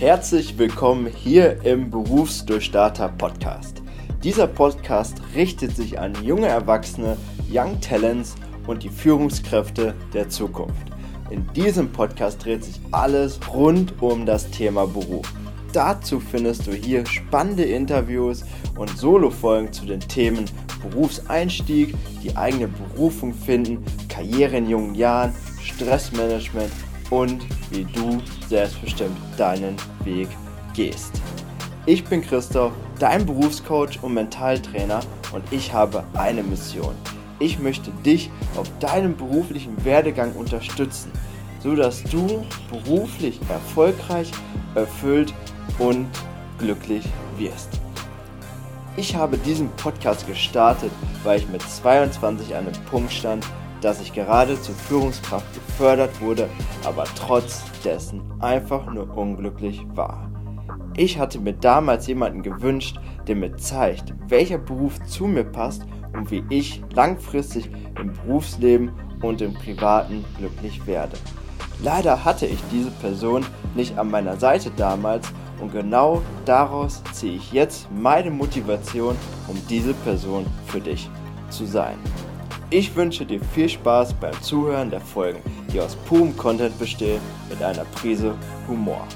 Herzlich willkommen hier im Berufsdurchstarter Podcast. Dieser Podcast richtet sich an junge Erwachsene, Young Talents und die Führungskräfte der Zukunft. In diesem Podcast dreht sich alles rund um das Thema Beruf. Dazu findest du hier spannende Interviews und Solo-Folgen zu den Themen Berufseinstieg, die eigene Berufung finden, Karriere in jungen Jahren, Stressmanagement und wie du selbstbestimmt deinen Weg gehst. Ich bin Christoph, dein Berufscoach und Mentaltrainer und ich habe eine Mission. Ich möchte dich auf deinem beruflichen Werdegang unterstützen, sodass du beruflich erfolgreich, erfüllt und glücklich wirst. Ich habe diesen Podcast gestartet, weil ich mit 22 an einem Punkt stand, dass ich gerade zur Führungskraft gefördert wurde, aber trotz dessen einfach nur unglücklich war. Ich hatte mir damals jemanden gewünscht, der mir zeigt, welcher Beruf zu mir passt und wie ich langfristig im Berufsleben und im Privaten glücklich werde. Leider hatte ich diese Person nicht an meiner Seite damals und genau daraus ziehe ich jetzt meine Motivation, um diese Person für dich zu sein. Ich wünsche dir viel Spaß beim Zuhören der Folgen, die aus purem Content bestehen, mit einer Prise Humor.